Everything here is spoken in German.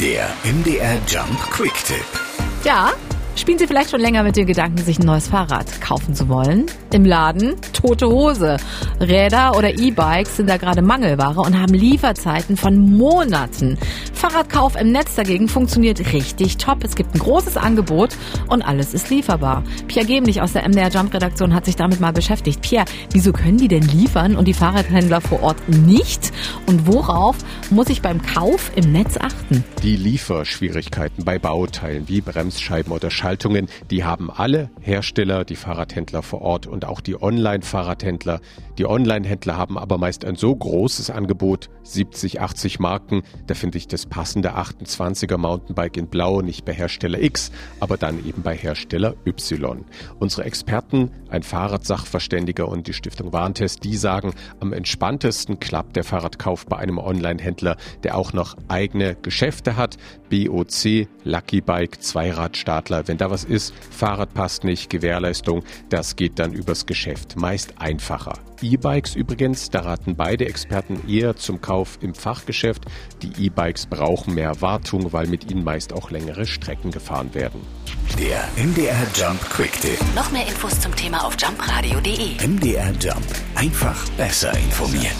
Der MDR Jump Quick Tipp. Ja, spielen Sie vielleicht schon länger mit dem Gedanken, sich ein neues Fahrrad kaufen zu wollen? Im Laden tote Hose. Räder oder E-Bikes sind da gerade Mangelware und haben Lieferzeiten von Monaten. Fahrradkauf im Netz dagegen funktioniert richtig top. Es gibt ein großes Angebot und alles ist lieferbar. Pierre Gemlich aus der MDR Jump Redaktion hat sich damit mal beschäftigt. Pierre, wieso können die denn liefern und die Fahrradhändler vor Ort nicht? Und worauf muss ich beim Kauf im Netz achten? Die Lieferschwierigkeiten bei Bauteilen wie Bremsscheiben oder Schaltungen, die haben alle Hersteller, die Fahrradhändler vor Ort und auch die Online-Fahrradhändler. Die Online-Händler haben aber meist ein so großes Angebot, 70, 80 Marken, da finde ich das passende 28er Mountainbike in Blau nicht bei Hersteller X, aber dann eben bei Hersteller Y. Unsere Experten, ein Fahrradsachverständiger und die Stiftung Warentest, die sagen, am entspanntesten klappt der Fahrradkauf bei einem Online-Händler, der auch noch eigene Geschäfte hat. BOC, Lucky Bike, Zweiradstadler. Wenn da was ist, Fahrrad passt nicht, Gewährleistung, das geht dann übers Geschäft. Meist einfacher. E-Bikes übrigens, da raten beide Experten eher zum Kauf im Fachgeschäft. Die E-Bikes brauchen mehr Wartung, weil mit ihnen meist auch längere Strecken gefahren werden. Der MDR Jump Quick Tipp. Noch mehr Infos zum Thema auf jumpradio.de. MDR Jump. Einfach besser informiert.